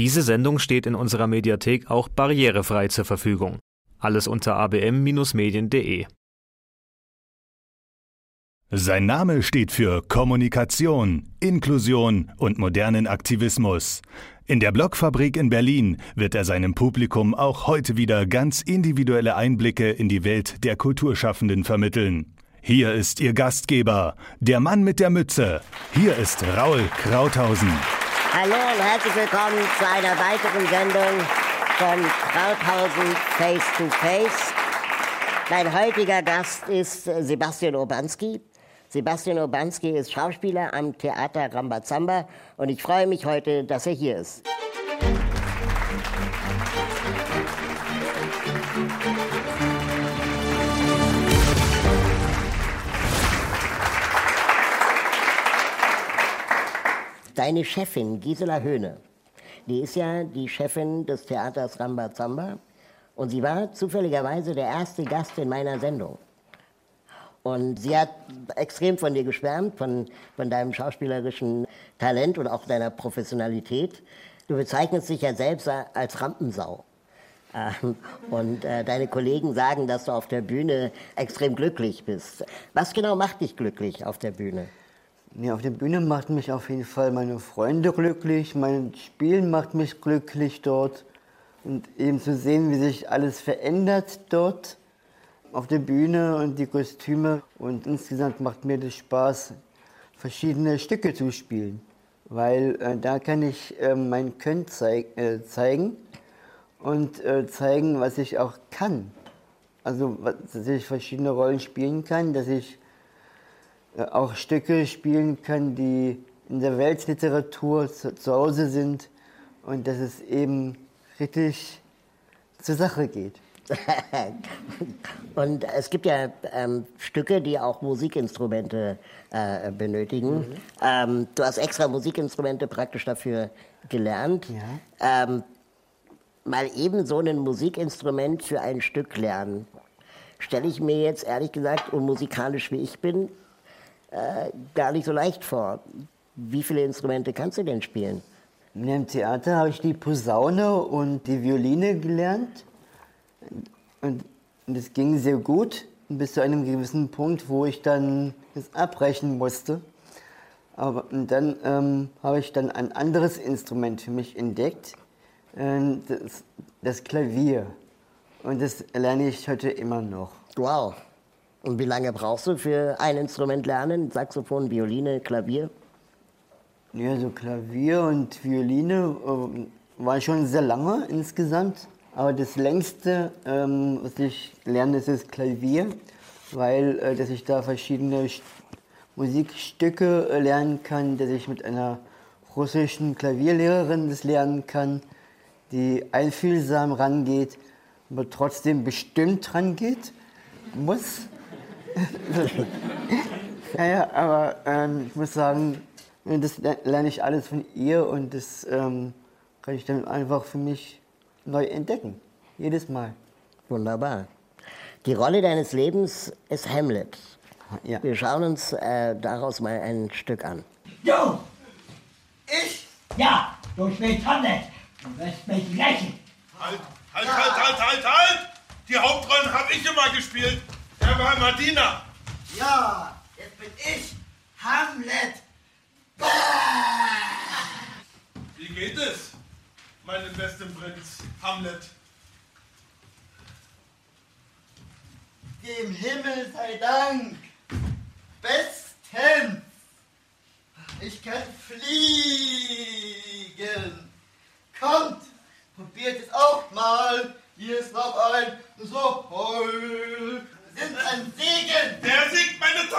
Diese Sendung steht in unserer Mediathek auch barrierefrei zur Verfügung. Alles unter abm-medien.de. Sein Name steht für Kommunikation, Inklusion und modernen Aktivismus. In der Blogfabrik in Berlin wird er seinem Publikum auch heute wieder ganz individuelle Einblicke in die Welt der Kulturschaffenden vermitteln. Hier ist Ihr Gastgeber, der Mann mit der Mütze. Hier ist Raul Krauthausen. Hallo und herzlich willkommen zu einer weiteren Sendung von Krauthausen Face to Face. Mein heutiger Gast ist Sebastian Urbanski. Sebastian Urbanski ist Schauspieler am Theater Rambazamba und ich freue mich heute, dass er hier ist. Deine Chefin Gisela Höhne, die ist ja die Chefin des Theaters Rambazamba und sie war zufälligerweise der erste Gast in meiner Sendung. Und sie hat extrem von dir geschwärmt, von, von deinem schauspielerischen Talent und auch deiner Professionalität. Du bezeichnest dich ja selbst als Rampensau. Ähm, und äh, deine Kollegen sagen, dass du auf der Bühne extrem glücklich bist. Was genau macht dich glücklich auf der Bühne? Ja, auf der Bühne macht mich auf jeden Fall meine Freunde glücklich, mein Spielen macht mich glücklich dort. Und eben zu sehen, wie sich alles verändert dort auf der Bühne und die Kostüme. Und insgesamt macht mir das Spaß, verschiedene Stücke zu spielen, weil äh, da kann ich äh, mein Können zeig, äh, zeigen und äh, zeigen, was ich auch kann. Also, dass ich verschiedene Rollen spielen kann, dass ich auch Stücke spielen kann, die in der Weltliteratur zu, zu Hause sind und dass es eben richtig zur Sache geht. und es gibt ja ähm, Stücke, die auch Musikinstrumente äh, benötigen. Mhm. Ähm, du hast extra Musikinstrumente praktisch dafür gelernt. Ja. Ähm, mal eben so ein Musikinstrument für ein Stück lernen, stelle ich mir jetzt ehrlich gesagt, unmusikalisch wie ich bin, äh, gar nicht so leicht vor. Wie viele Instrumente kannst du denn spielen? Im Theater habe ich die Posaune und die Violine gelernt. Und, es ging sehr gut bis zu einem gewissen Punkt, wo ich dann das abbrechen musste. Aber dann ähm, habe ich dann ein anderes Instrument für mich entdeckt, äh, das, das Klavier. Und das lerne ich heute immer noch. Wow. Und wie lange brauchst du für ein Instrument lernen? Saxophon, Violine, Klavier? Ja, so Klavier und Violine äh, war schon sehr lange insgesamt. Aber das längste, ähm, was ich lerne, ist das Klavier, weil äh, dass ich da verschiedene St Musikstücke äh, lernen kann, dass ich mit einer russischen Klavierlehrerin das lernen kann, die einfühlsam rangeht, aber trotzdem bestimmt rangeht muss. naja, aber ähm, ich muss sagen, das lerne ich alles von ihr und das ähm, kann ich dann einfach für mich neu entdecken. Jedes Mal. Wunderbar. Die Rolle deines Lebens ist Hamlet. Ja. Wir schauen uns äh, daraus mal ein Stück an. Du! Ich? Ja, du spielst Hamlet. Du wirst mich rächen. Halt, halt, halt, halt, halt, halt! Die Hauptrollen habe ich immer gespielt. Er war Martina. Ja, jetzt bin ich Hamlet. Bah! Wie geht es? meinen besten Prinz Hamlet. Dem Himmel sei Dank. Bestens. Ich kann fliegen. Kommt, probiert es auch mal. Hier ist noch ein so heul. Sind ein Segen. Der singt meine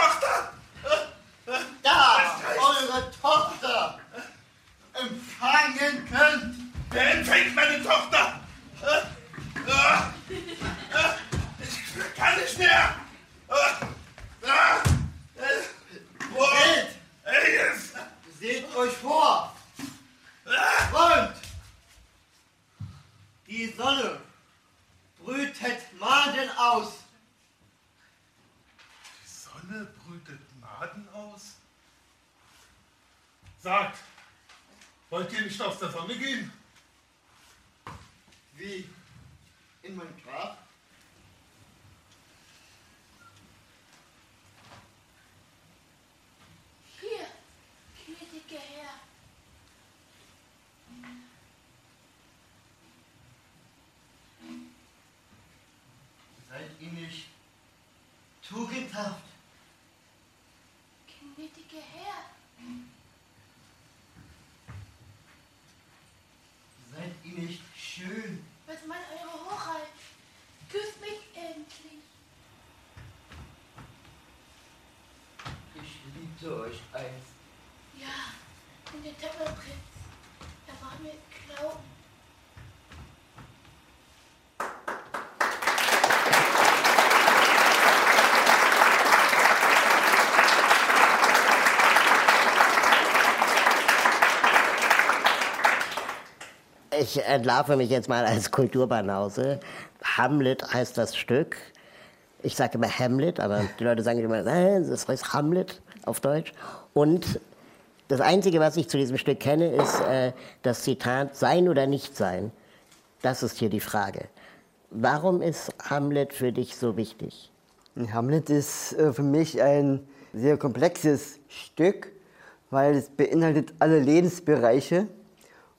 Tugend Ich entlarve mich jetzt mal als Kulturbanause. Hamlet heißt das Stück. Ich sage immer Hamlet, aber die Leute sagen immer, nein, das heißt Hamlet auf Deutsch. Und das Einzige, was ich zu diesem Stück kenne, ist äh, das Zitat Sein oder nicht sein. Das ist hier die Frage. Warum ist Hamlet für dich so wichtig? Hamlet ist äh, für mich ein sehr komplexes Stück, weil es beinhaltet alle Lebensbereiche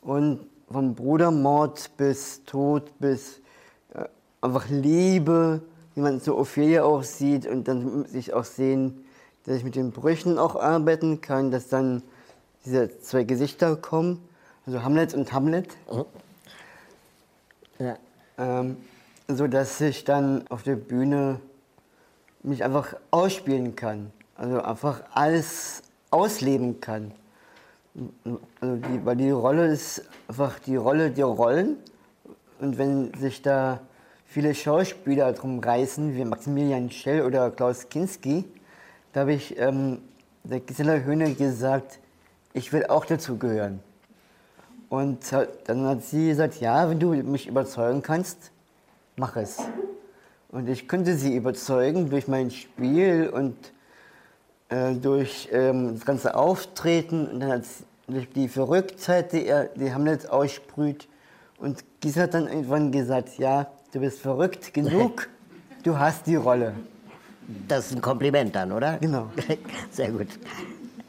und vom Brudermord bis Tod bis äh, einfach Liebe, wie man so Ophelia auch sieht und dann muss ich auch sehen, dass ich mit den Brüchen auch arbeiten kann, dass dann diese zwei Gesichter kommen, also Hamlet und Hamlet. Ja. ähm, so dass ich dann auf der Bühne mich einfach ausspielen kann, also einfach alles ausleben kann. Also die, weil die Rolle ist einfach die Rolle der Rollen und wenn sich da viele Schauspieler drum reißen, wie Maximilian Schell oder Klaus Kinski, da habe ich ähm, der Gisela Höhne gesagt, ich will auch dazu gehören. Und dann hat sie gesagt, ja, wenn du mich überzeugen kannst, mach es. Und ich könnte sie überzeugen durch mein Spiel und äh, durch ähm, das ganze Auftreten und dann durch die Verrücktheit, die, er, die Hamlet aussprüht. Und Gisela hat dann irgendwann gesagt, ja, du bist verrückt genug, du hast die Rolle. Das ist ein Kompliment dann, oder? Genau. Sehr gut.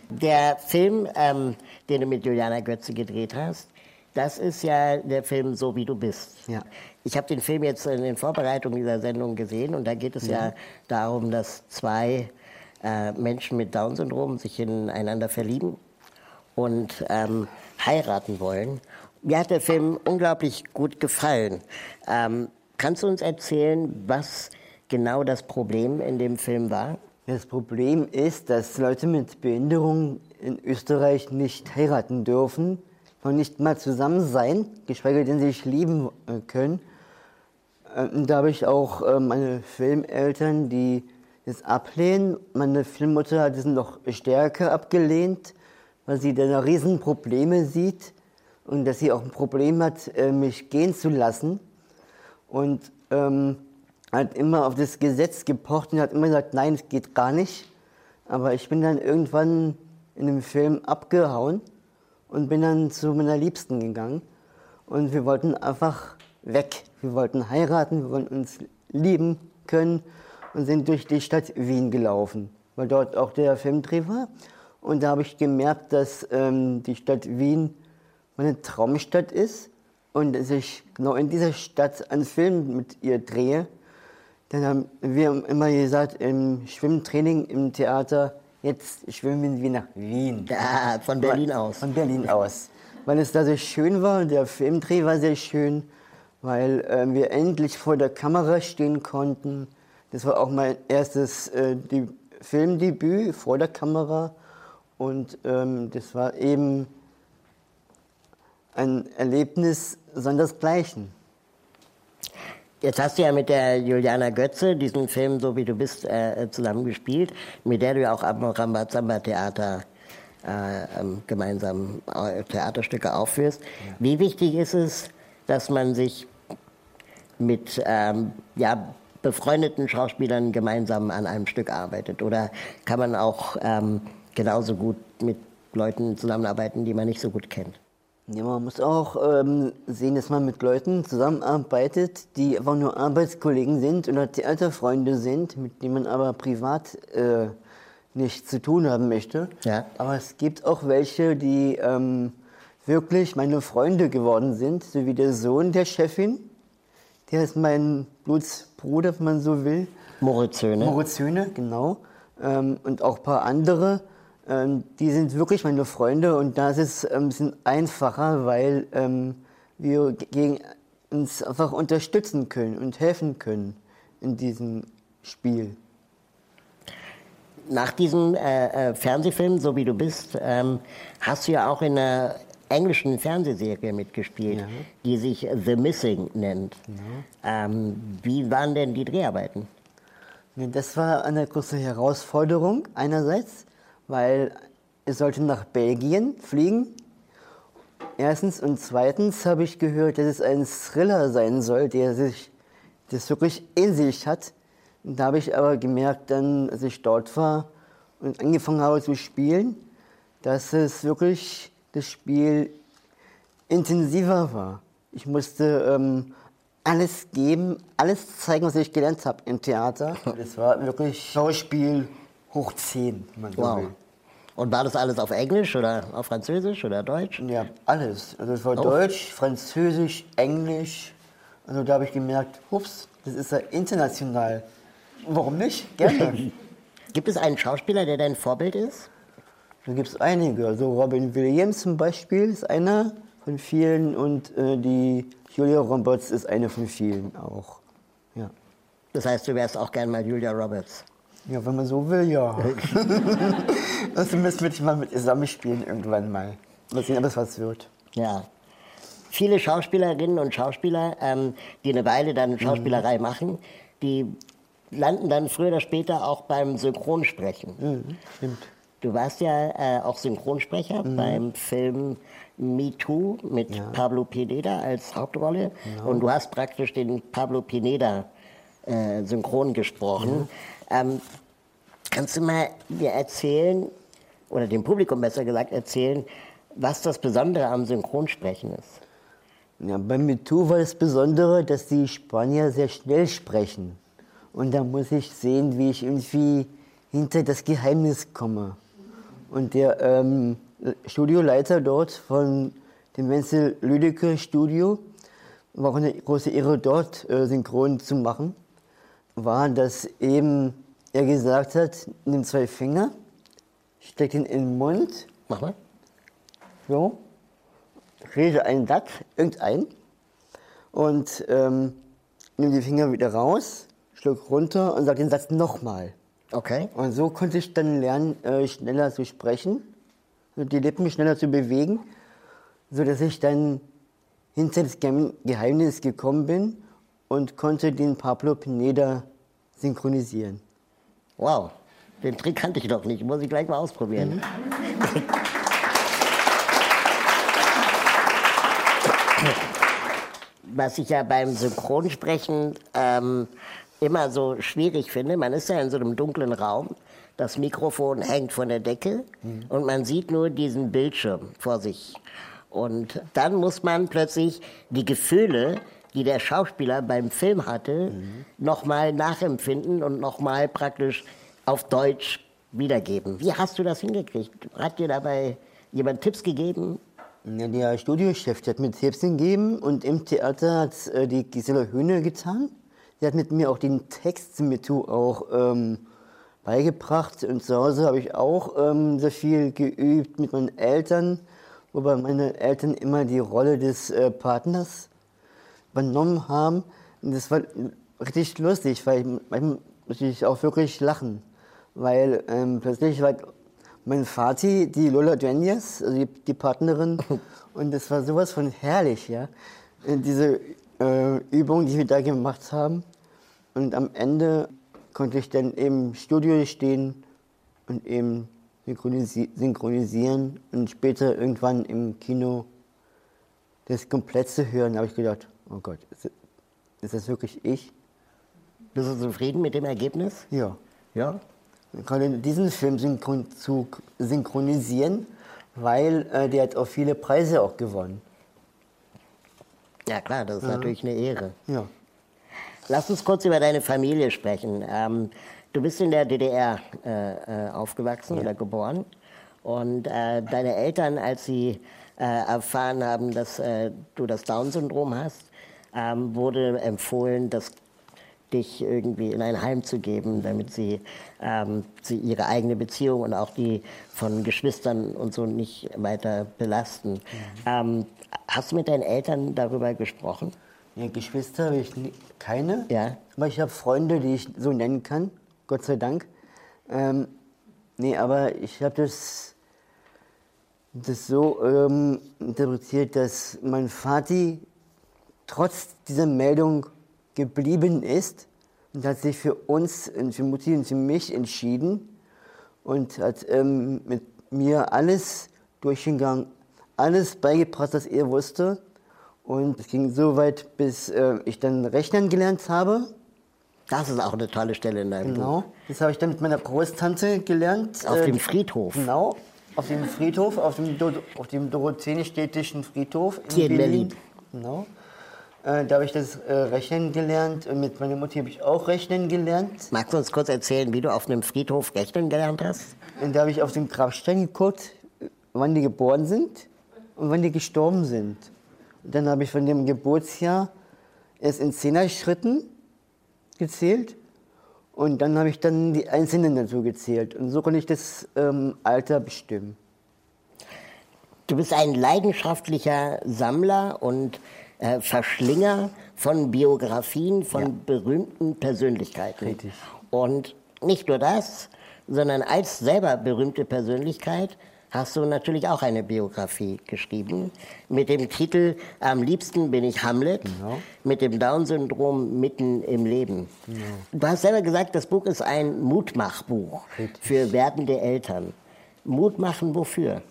Der Film, ähm, den du mit Juliana Götze gedreht hast, das ist ja der Film So wie du bist. Ja. Ich habe den Film jetzt in den Vorbereitungen dieser Sendung gesehen und da geht es ja darum, dass zwei äh, Menschen mit Down-Syndrom sich ineinander verlieben und ähm, heiraten wollen. Mir hat der Film unglaublich gut gefallen. Ähm, kannst du uns erzählen, was genau das Problem in dem Film war? Das Problem ist, dass Leute mit Behinderung in Österreich nicht heiraten dürfen, noch nicht mal zusammen sein, geschweige denn sich lieben können. Und da habe ich auch äh, meine Filmeltern, die das ablehnen. Meine Filmmutter hat es noch stärker abgelehnt, weil sie da Riesenprobleme sieht und dass sie auch ein Problem hat, äh, mich gehen zu lassen. Und ähm, hat immer auf das Gesetz gepocht und hat immer gesagt, nein, es geht gar nicht. Aber ich bin dann irgendwann in dem Film abgehauen und bin dann zu meiner Liebsten gegangen. Und wir wollten einfach weg. Wir wollten heiraten, wir wollten uns lieben können sind durch die Stadt Wien gelaufen, weil dort auch der Filmdreh war. Und da habe ich gemerkt, dass ähm, die Stadt Wien meine Traumstadt ist und dass ich genau in dieser Stadt einen Film mit ihr drehe. Dann haben wir immer gesagt, im Schwimmtraining im Theater, jetzt schwimmen wir nach Wien. Da, von Berlin aus. Von Berlin aus. Weil es da sehr schön war, der Filmdreh war sehr schön, weil äh, wir endlich vor der Kamera stehen konnten. Das war auch mein erstes äh, Filmdebüt vor der Kamera. Und ähm, das war eben ein Erlebnis sondersgleichen. Jetzt hast du ja mit der Juliana Götze diesen Film So wie du bist äh, zusammengespielt, mit der du ja auch am Rambazamba Theater äh, ähm, gemeinsam äh, Theaterstücke aufführst. Wie wichtig ist es, dass man sich mit ähm, ja, befreundeten Schauspielern gemeinsam an einem Stück arbeitet? Oder kann man auch ähm, genauso gut mit Leuten zusammenarbeiten, die man nicht so gut kennt? Ja, man muss auch ähm, sehen, dass man mit Leuten zusammenarbeitet, die einfach nur Arbeitskollegen sind oder Theaterfreunde sind, mit denen man aber privat äh, nichts zu tun haben möchte. Ja. Aber es gibt auch welche, die ähm, wirklich meine Freunde geworden sind, so wie der Sohn der Chefin. Der ist mein Blutsbruder, wenn man so will. Moritz Höhne. Moritz Höhne, genau. Ähm, und auch ein paar andere. Ähm, die sind wirklich meine Freunde und da ist es ähm, ein bisschen einfacher, weil ähm, wir gegen uns einfach unterstützen können und helfen können in diesem Spiel. Nach diesem äh, äh, Fernsehfilm, so wie du bist, ähm, hast du ja auch in einer englischen Fernsehserie mitgespielt, Ja. die sich The Missing nennt. Ähm, wie waren denn die Dreharbeiten? Das war eine große Herausforderung einerseits, weil es sollte nach Belgien fliegen. Erstens und zweitens habe ich gehört, dass es ein Thriller sein soll, der sich das wirklich in sich hat. Und da habe ich aber gemerkt, dann, als ich dort war und angefangen habe zu spielen, dass es wirklich das Spiel intensiver war. Ich musste ähm, alles geben, alles zeigen, was ich gelernt habe im Theater. Das war wirklich Schauspiel hoch 10, wenn man Wow. will. Und war das alles auf Englisch oder auf Französisch oder Deutsch? Ja, alles. Also es war Auch? Deutsch, Französisch, Englisch. Also da habe ich gemerkt, ups, das ist ja international. Warum nicht? Gerne. Gibt es einen Schauspieler, der dein Vorbild ist? Da gibt es einige. Also Robin Williams zum Beispiel ist einer von vielen und äh, die Julia Roberts ist eine von vielen auch. Ja. Das heißt, du wärst auch gern mal Julia Roberts. Ja, wenn man so will, ja. also müssen wir mal mit ihr zusammenspielen irgendwann mal. Mal sehen, ob es was wird. Ja. Viele Schauspielerinnen und Schauspieler, ähm, die eine Weile dann Schauspielerei machen, die landen dann früher oder später auch beim Synchronsprechen. Mhm, stimmt. Du warst ja äh, auch Synchronsprecher beim Film Me Too mit Pablo Pineda als Hauptrolle. Und du hast praktisch den Pablo Pineda äh, synchron gesprochen. Ähm, kannst du mal mir erzählen, oder dem Publikum besser gesagt erzählen, was das Besondere am Synchronsprechen ist? Ja, bei MeToo war das Besondere, dass die Spanier sehr schnell sprechen. Und da muss ich sehen, wie ich irgendwie hinter das Geheimnis komme. Und der ähm, Studioleiter dort von dem Wenzel Lüdecke Studio, war auch eine große Ehre dort äh, synchron zu machen, war, dass eben er gesagt hat, nimm zwei Finger, steck ihn in den Mund, Mach mal. so, rede einen Satz, irgendein, und ähm, nimm die Finger wieder raus, schluck runter und sag den Satz nochmal. Okay. Und so konnte ich dann lernen, äh, schneller zu sprechen, und die Lippen schneller zu bewegen, so dass ich dann hinter das Geheim- Geheimnis gekommen bin und konnte den Pablo Pineda synchronisieren. Wow. Den Trick kannte ich noch nicht. Muss ich gleich mal ausprobieren. Was ich ja beim Synchronsprechen ähm, immer so schwierig finde, man ist ja in so einem dunklen Raum, das Mikrofon hängt von der Decke und man sieht nur diesen Bildschirm vor sich. Und dann muss man plötzlich die Gefühle, die der Schauspieler beim Film hatte, nochmal nachempfinden und nochmal praktisch auf Deutsch wiedergeben. Wie hast du das hingekriegt? Hat dir dabei jemand Tipps gegeben? Ja, der Studiochef, hat mir Tipps gegeben und im Theater hat äh, die Gisela Höhne getan. Die hat mit mir auch den Text zu MeToo auch ähm, beigebracht. Und zu Hause habe ich auch ähm, sehr viel geübt mit meinen Eltern, wobei meine Eltern immer die Rolle des äh, Partners übernommen haben. Und das war richtig lustig, weil ich manchmal musste ich auch wirklich lachen. Weil ähm, plötzlich war mein Vati, die Lola Duenas, also die, die Partnerin, und das war sowas von herrlich, ja. Diese äh, Übung, die wir da gemacht haben. Und am Ende konnte ich dann im Studio stehen und eben synchronisi synchronisieren und später irgendwann im Kino das komplett zu hören, habe ich gedacht, oh Gott, ist, das wirklich ich? Bist du zufrieden mit dem Ergebnis? Ja. Ja. Gerade diesen Film synchron zu synchronisieren, weil äh, der hat auch viele Preise auch gewonnen. Ja klar, das ist natürlich eine Ehre. Ja. Lass uns kurz über deine Familie sprechen. Ähm, du bist in der DDR äh, äh, aufgewachsen oder geboren. Und äh, deine Eltern, als sie äh, erfahren haben, dass äh, du das Down-Syndrom hast, ähm, wurde empfohlen, dass dich irgendwie in ein Heim zu geben, damit sie, ähm, sie ihre eigene Beziehung und auch die von Geschwistern und so nicht weiter belasten. Ähm, hast du mit deinen Eltern darüber gesprochen? Ja, Geschwister habe ich nie- keine. Ja. Aber ich habe Freunde, die ich so nennen kann. Gott sei Dank. Ähm, nee, aber ich habe das, das so ähm, interpretiert, dass mein Vati trotz dieser Meldung geblieben ist und hat sich für uns, für Mutti und für mich entschieden und hat ähm, mit mir alles durchgegangen, alles beigebracht, was er wusste. Und es ging so weit, bis äh, ich dann Rechnen gelernt habe. Das ist auch eine tolle Stelle in deinem Buch. Genau. Das habe ich dann mit meiner Großtante gelernt. Auf Äh, dem Friedhof. Genau. Auf dem Friedhof, auf dem, Do auf dem Dorotheenstädtischen Friedhof in Hier in Berlin. Berlin. Genau. Äh, da habe ich das äh, Rechnen gelernt und mit meiner Mutter habe ich auch Rechnen gelernt. Magst du uns kurz erzählen, wie du auf einem Friedhof rechnen gelernt hast? Und da habe ich auf dem Grabstein geguckt, wann die geboren sind und wann die gestorben sind. Dann habe ich von dem Geburtsjahr erst in Zehner-Schritten gezählt und dann habe ich dann die Einzelnen dazu gezählt. Und so konnte ich das ähm, Alter bestimmen. Du bist ein leidenschaftlicher Sammler und äh, Verschlinger von Biografien von berühmten Persönlichkeiten. Richtig. Und nicht nur das, sondern als selber berühmte Persönlichkeit hast du natürlich auch eine Biografie geschrieben mit dem Titel Am liebsten bin ich Hamlet mit dem Down-Syndrom mitten im Leben. Du hast selber gesagt, das Buch ist ein Mutmachbuch für werdende Eltern. Mut machen wofür?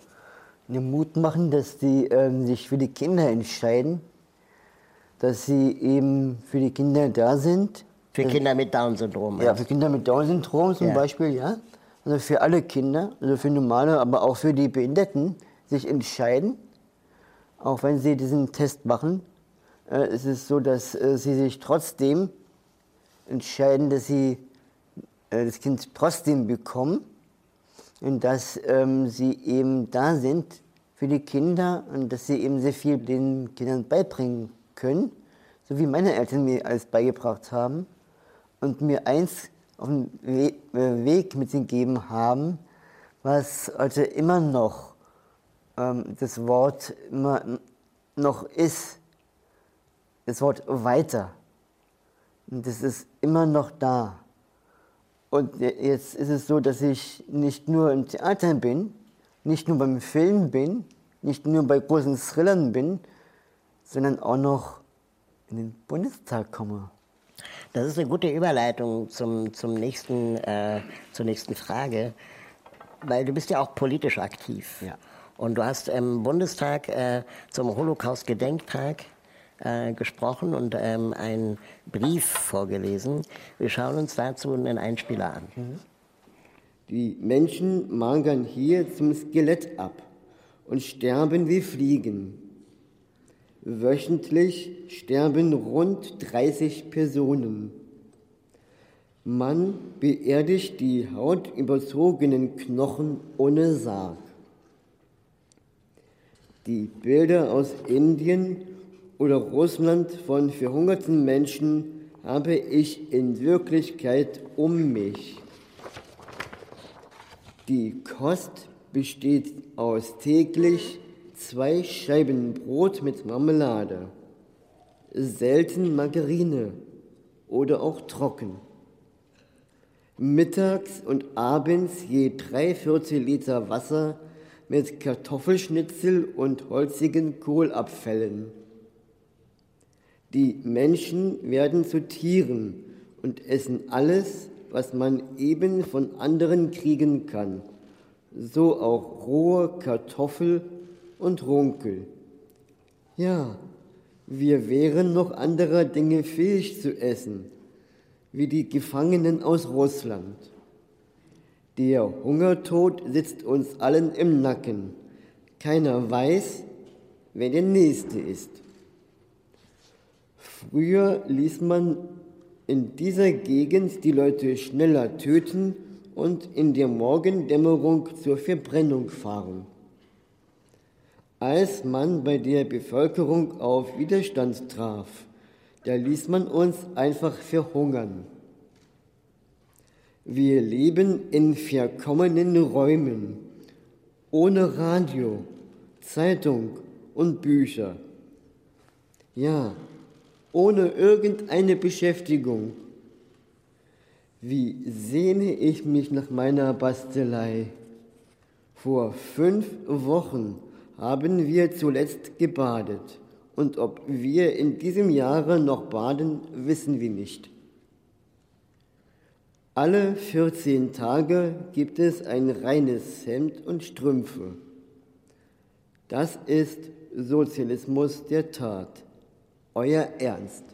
Mir Mut machen, dass die ähm, sich für die Kinder entscheiden, dass sie eben für die Kinder da sind. Für Kinder mit Down-Syndrom. Ja, für Kinder mit Down-Syndrom zum Ja. Beispiel, ja. Also für alle Kinder, also für normale, aber auch für die Behinderten, sich entscheiden, auch wenn sie diesen Test machen. Äh, es so, dass äh, sie sich trotzdem entscheiden, dass sie äh, das Kind trotzdem bekommen und dass ähm, sie eben da sind für die Kinder und dass sie eben sehr viel den Kindern beibringen können, so wie meine Eltern mir alles beigebracht haben und mir eins auf den We äh, Weg mitgegeben haben, was heute immer noch ähm, das Wort immer noch ist, das Wort weiter. Und das ist immer noch da. Und je- jetzt ist es so, dass ich nicht nur im Theater bin, nicht nur beim Film bin, nicht nur bei großen Thrillern bin, sondern auch noch in den Bundestag komme. Das ist eine gute Überleitung zum, zum nächsten, äh, zur nächsten Frage, weil du bist ja auch politisch aktiv. Ja. Und du hast im Bundestag äh, zum Holocaust-Gedenktag äh, gesprochen und ähm, einen Brief vorgelesen. Wir schauen uns dazu einen Einspieler an. Die Menschen magern hier zum Skelett ab und sterben wie Fliegen. Wöchentlich sterben rund 30 Personen. Man beerdigt die hautüberzogenen Knochen ohne Sarg. Die Bilder aus Indien oder Russland von verhungerten Menschen habe ich in Wirklichkeit um mich. Die Kost besteht aus täglich zwei Scheiben Brot mit Marmelade, selten Margarine oder auch trocken. Mittags und abends je drei Viertel Liter Wasser mit Kartoffelschnitzel und holzigen Kohlabfällen. Die Menschen werden zu Tieren und essen alles, was man eben von anderen kriegen kann. So auch rohe Kartoffel und Runkel. Ja, wir wären noch anderer Dinge fähig zu essen, wie die Gefangenen aus Russland. Der Hungertod sitzt uns allen im Nacken, Keiner weiß, wer der Nächste ist. Früher ließ man in dieser Gegend die Leute schneller töten und in der Morgendämmerung zur Verbrennung fahren. Als man bei der Bevölkerung auf Widerstand traf, da ließ man uns einfach verhungern. Wir leben in verkommenen Räumen, ohne Radio, Zeitung und Bücher. Ja, ohne irgendeine Beschäftigung. Wie sehne ich mich nach meiner Bastelei. Vor fünf Wochen haben wir zuletzt gebadet. Und ob wir in diesem Jahre noch baden, wissen wir nicht. Alle 14 Tage gibt es ein reines Hemd und Strümpfe. Das ist Sozialismus der Tat. Euer Ernst.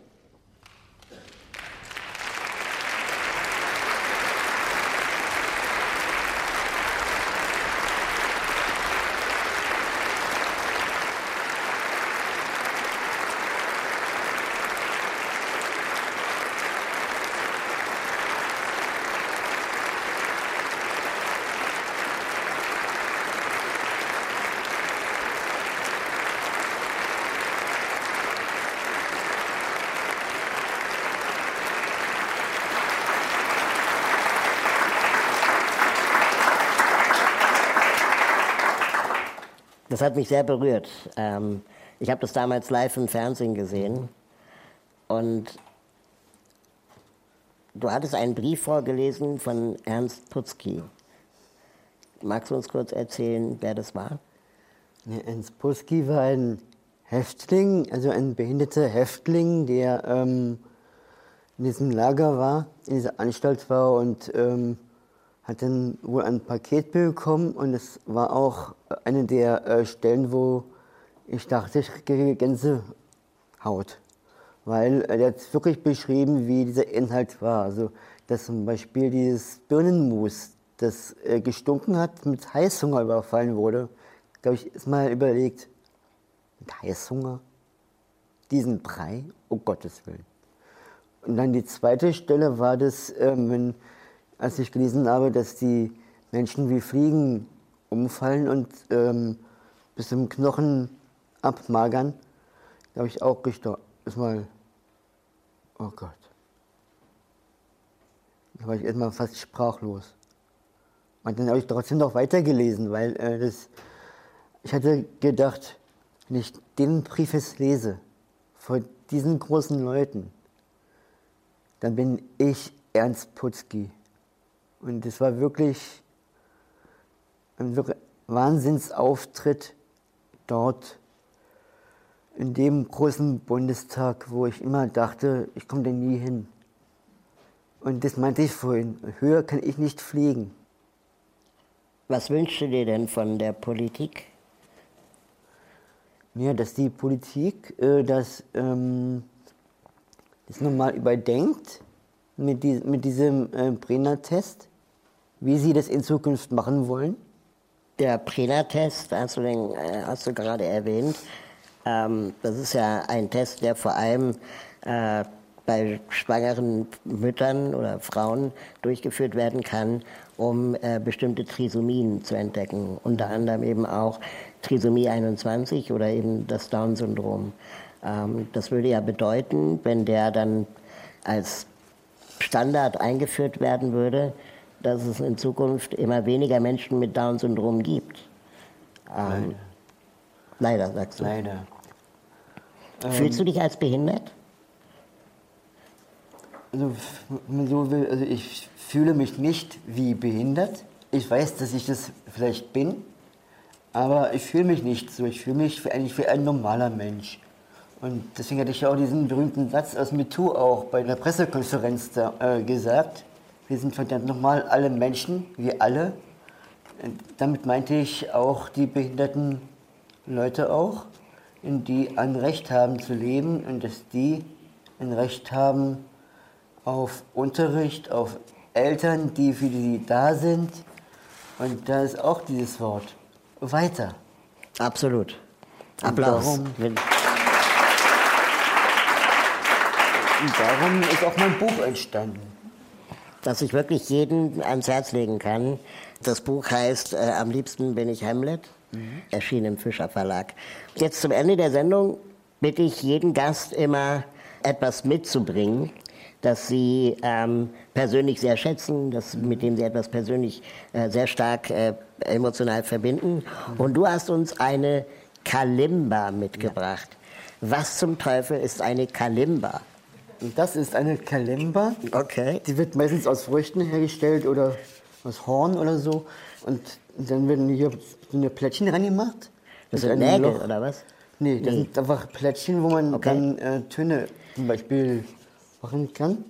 Das hat mich sehr berührt. Ähm, ich habe das damals live im Fernsehen gesehen und du hattest einen Brief vorgelesen von Ernst Putzki. Magst du uns kurz erzählen, wer das war? Ja, Ernst Putzki war ein Häftling, also ein behinderter Häftling, der ähm, in diesem Lager war, in dieser Anstalt war und ähm, hat dann wohl ein Paket bekommen und es war auch eine der äh, Stellen, wo ich dachte, ich kriege Gänsehaut. Weil äh, er hat wirklich beschrieben, wie dieser Inhalt war. Also, dass zum Beispiel dieses Birnenmus, das äh, gestunken hat, mit Heißhunger überfallen wurde. Habe ich ist mal überlegt, mit Heißhunger? Diesen Brei? Um Gottes Willen. Und dann die zweite Stelle war das, ähm, wenn als ich gelesen habe, dass die Menschen wie Fliegen umfallen und ähm, bis zum Knochen abmagern, da habe ich auch gestorben. Erstmal, oh Gott. Da war ich erstmal fast sprachlos. Und dann habe ich trotzdem noch weitergelesen, weil äh, das, ich hatte gedacht, wenn ich den Brief jetzt lese, vor diesen großen Leuten, dann bin ich Ernst Putzki. Und es war wirklich ein Wahnsinnsauftritt dort in dem großen Bundestag, wo ich immer dachte, ich komme da nie hin. Und das meinte ich vorhin, höher kann ich nicht fliegen. Was wünschst du dir denn von der Politik? Ja, dass die Politik äh, das, ähm, das nochmal überdenkt mit, die, mit diesem äh, Brenner-Test wie Sie das in Zukunft machen wollen? Der Prena-Test, hast, du äh, hast du gerade erwähnt, ähm, das ist ja ein Test, der vor allem äh, bei schwangeren Müttern oder Frauen durchgeführt werden kann, um äh, bestimmte Trisomien zu entdecken. Unter anderem eben auch Trisomie 21 oder eben das Down-Syndrom. Ähm, das würde ja bedeuten, wenn der dann als Standard eingeführt werden würde, dass es in Zukunft immer weniger Menschen mit Down-Syndrom gibt. Ähm, leider. leider, sagst du. Leider. Fühlst du dich als behindert? Also, so will, also ich fühle mich nicht wie behindert. Ich weiß, dass ich das vielleicht bin, aber ich fühle mich nicht so. Ich fühle mich eigentlich wie ein normaler Mensch. Und deswegen hatte ich ja auch diesen berühmten Satz aus MeToo auch bei der Pressekonferenz da, äh, gesagt. Wir sind verdammt nochmal alle Menschen, wir alle. Damit meinte ich auch die behinderten Leute auch, die ein Recht haben zu leben und dass die ein Recht haben auf Unterricht, auf Eltern, die für sie da sind. Und da ist auch dieses Wort weiter. Absolut. Applaus. darum- Und darum ist auch mein Buch entstanden. Das ich wirklich jeden ans Herz legen kann. Das Buch heißt äh, Am liebsten bin ich Hamlet, erschienen im Fischer Verlag. Jetzt zum Ende der Sendung bitte ich jeden Gast immer etwas mitzubringen, das sie ähm, persönlich sehr schätzen, das, mit dem sie etwas persönlich äh, sehr stark äh, emotional verbinden. Und du hast uns eine Kalimba mitgebracht. Was zum Teufel ist eine Kalimba? Und das ist eine Kalimba. Okay. Die wird meistens aus Früchten hergestellt oder aus Horn oder so. Und dann werden hier so eine Plättchen reingemacht. Das sind Nägel, Loch. oder was? Nee, das Nee. sind einfach Plättchen, wo man Okay. dann äh, Töne zum Beispiel machen kann.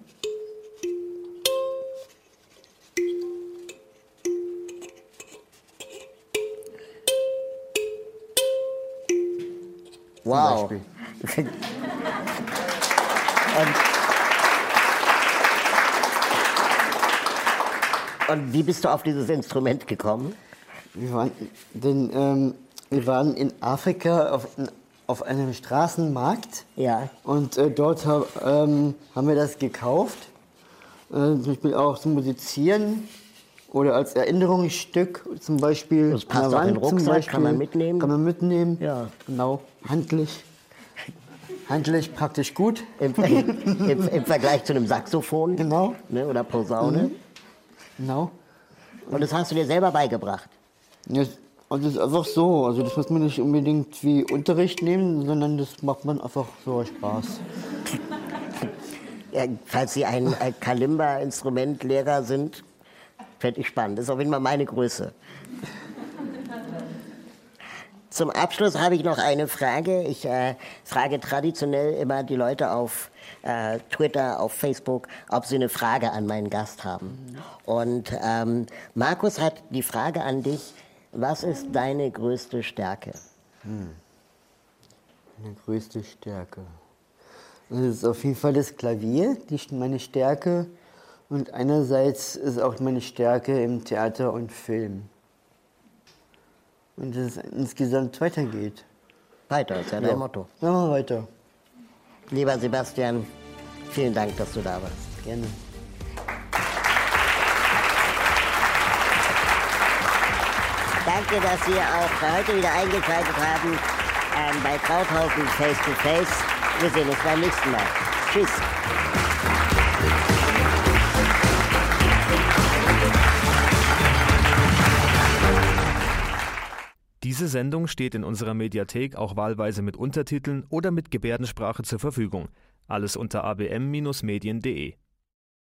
Wow. Beispiel. Und wie bist du auf dieses Instrument gekommen? Wir waren, denn, ähm, wir waren in Afrika auf, auf einem Straßenmarkt. Ja. Und äh, dort hab, ähm, haben wir das gekauft. Äh, zum Beispiel auch zum Musizieren oder als Erinnerungsstück zum Beispiel. Das passt an der auch in den Wand Rucksack, kann man mitnehmen. Kann man mitnehmen. Ja. Genau, handlich. Handlich praktisch gut. Im, im, Im Vergleich zu einem Saxophon Genau. ne, oder Posaune. Genau. Und das hast du dir selber beigebracht. Ja, also das ist einfach so. Also das muss man nicht unbedingt wie Unterricht nehmen, sondern das macht man einfach so Spaß. Ja, falls Sie ein, ein Kalimba-Instrumentlehrer sind, fände ich spannend. Das ist auf jeden Fall meine Größe. Zum Abschluss habe ich noch eine Frage. Ich äh, frage traditionell immer die Leute auf äh, Twitter, auf Facebook, ob sie eine Frage an meinen Gast haben. Und ähm, Markus hat die Frage an dich, was ist deine größte Stärke? Meine größte Stärke. Das ist auf jeden Fall das Klavier, die, meine Stärke. Und einerseits ist auch meine Stärke im Theater und Film. Und dass es insgesamt weitergeht. Weiter ist ja dein Motto. Machen wir weiter. Lieber Sebastian, vielen Dank, dass du da warst. Gerne. Danke, dass Sie auch heute wieder eingeschaltet haben ähm, bei Krauthausen Face to Face. Wir sehen uns beim nächsten Mal. Tschüss. Diese Sendung steht in unserer Mediathek auch wahlweise mit Untertiteln oder mit Gebärdensprache zur Verfügung. Alles unter abm-medien.de.